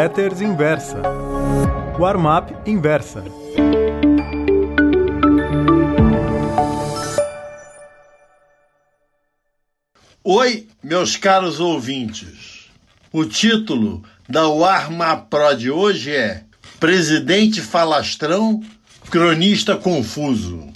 Letters Inversa. Warm-up Inversa. Oi, meus caros ouvintes. O título da Warm-up Pro de hoje é Presidente Falastrão, Cronista Confuso.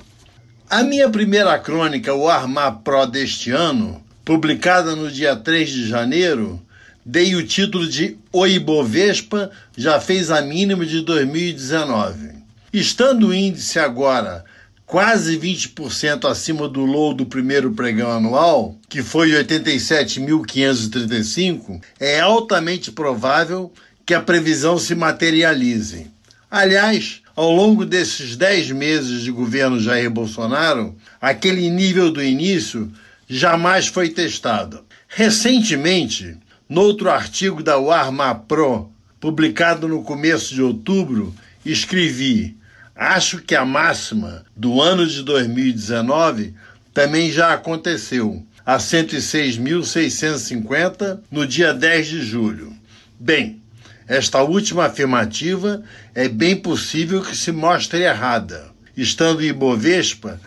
A minha primeira crônica, o Armar Pro deste ano, publicada no dia 3 de janeiro, dei o título de O Ibovespa já fez a mínima de 2019. Estando o índice agora quase 20% acima do low do primeiro pregão anual, que foi 87.535, é altamente provável que a previsão se materialize. Aliás, ao longo desses 10 meses de governo Jair Bolsonaro, aquele nível do início jamais foi testado. Recentemente, noutro artigo da Warma Pro, publicado no começo de outubro, escrevi: Acho que a máxima do ano de 2019 também já aconteceu, a 106.650 no dia 10 de julho. Bem, esta última afirmativa é bem possível que se mostre errada, estando Ibovespa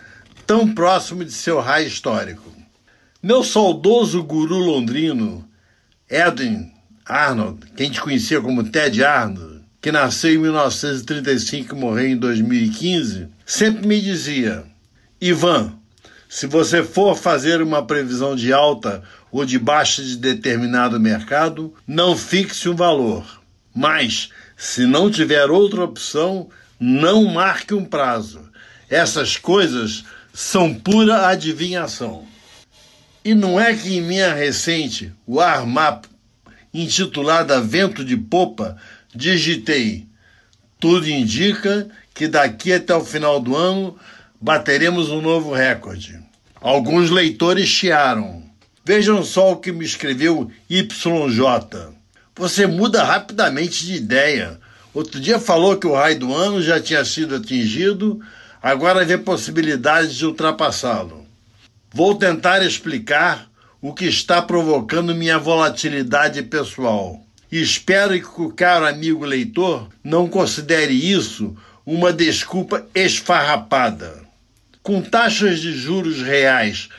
tão próximo de seu raio histórico. Meu saudoso guru londrino, Edwin Arnold, quem te conhecia como Ted Arnold, que nasceu em 1935 e morreu em 2015, sempre me dizia: Ivan, se você for fazer uma previsão de alta ou de baixa de determinado mercado, não fixe um valor mas, se não tiver outra opção, não marque um prazo. Essas coisas são pura adivinhação. E não é que em minha recente Warmap, intitulada Vento de Popa, digitei: tudo indica que daqui até o final do ano bateremos um novo recorde. Alguns leitores chiaram. Vejam só o que me escreveu YJ você muda rapidamente de ideia. Outro dia falou que o raio do ano já tinha sido atingido, agora vê possibilidade de ultrapassá-lo. Vou tentar explicar o que está provocando minha volatilidade pessoal. Espero que o caro amigo leitor não considere isso uma desculpa esfarrapada. Com taxas de juros reais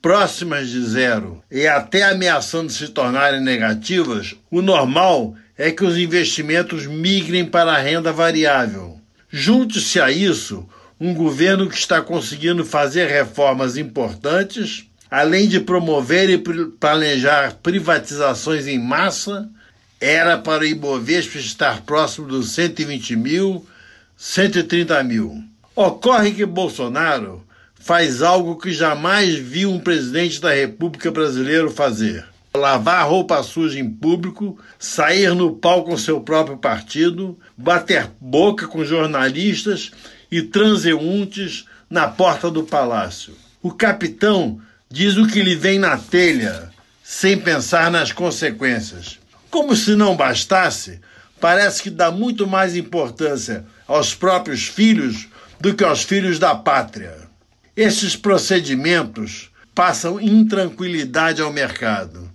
próximas de zero e até ameaçando se tornarem negativas, o normal é que os investimentos migrem para a renda variável. Junte-se a isso um governo que está conseguindo fazer reformas importantes, além de promover e planejar privatizações em massa, era para o Ibovespa estar próximo dos 120 mil, 130 mil. Ocorre que Bolsonaro faz algo que jamais viu um presidente da República Brasileira fazer. Lavar roupa suja em público, sair no pau com seu próprio partido, bater boca com jornalistas e transeuntes na porta do palácio. O capitão diz o que lhe vem na telha, sem pensar nas consequências. Como se não bastasse, parece que dá muito mais importância aos próprios filhos do que aos filhos da pátria. Esses procedimentos passam intranquilidade ao mercado.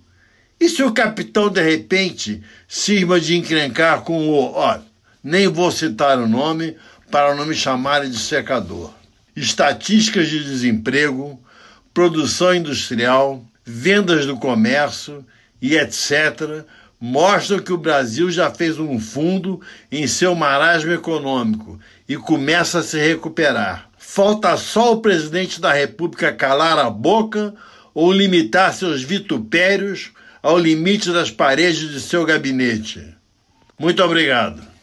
E se o capitão de repente cisma de encrencar com o, ó, nem vou citar o nome para não me chamarem de secador. Estatísticas de desemprego, produção industrial, vendas do comércio e etc. mostram que o Brasil já fez um fundo em seu marasmo econômico e começa a se recuperar. Falta só o presidente da República calar a boca ou limitar seus vitupérios ao limite das paredes de seu gabinete. Muito obrigado.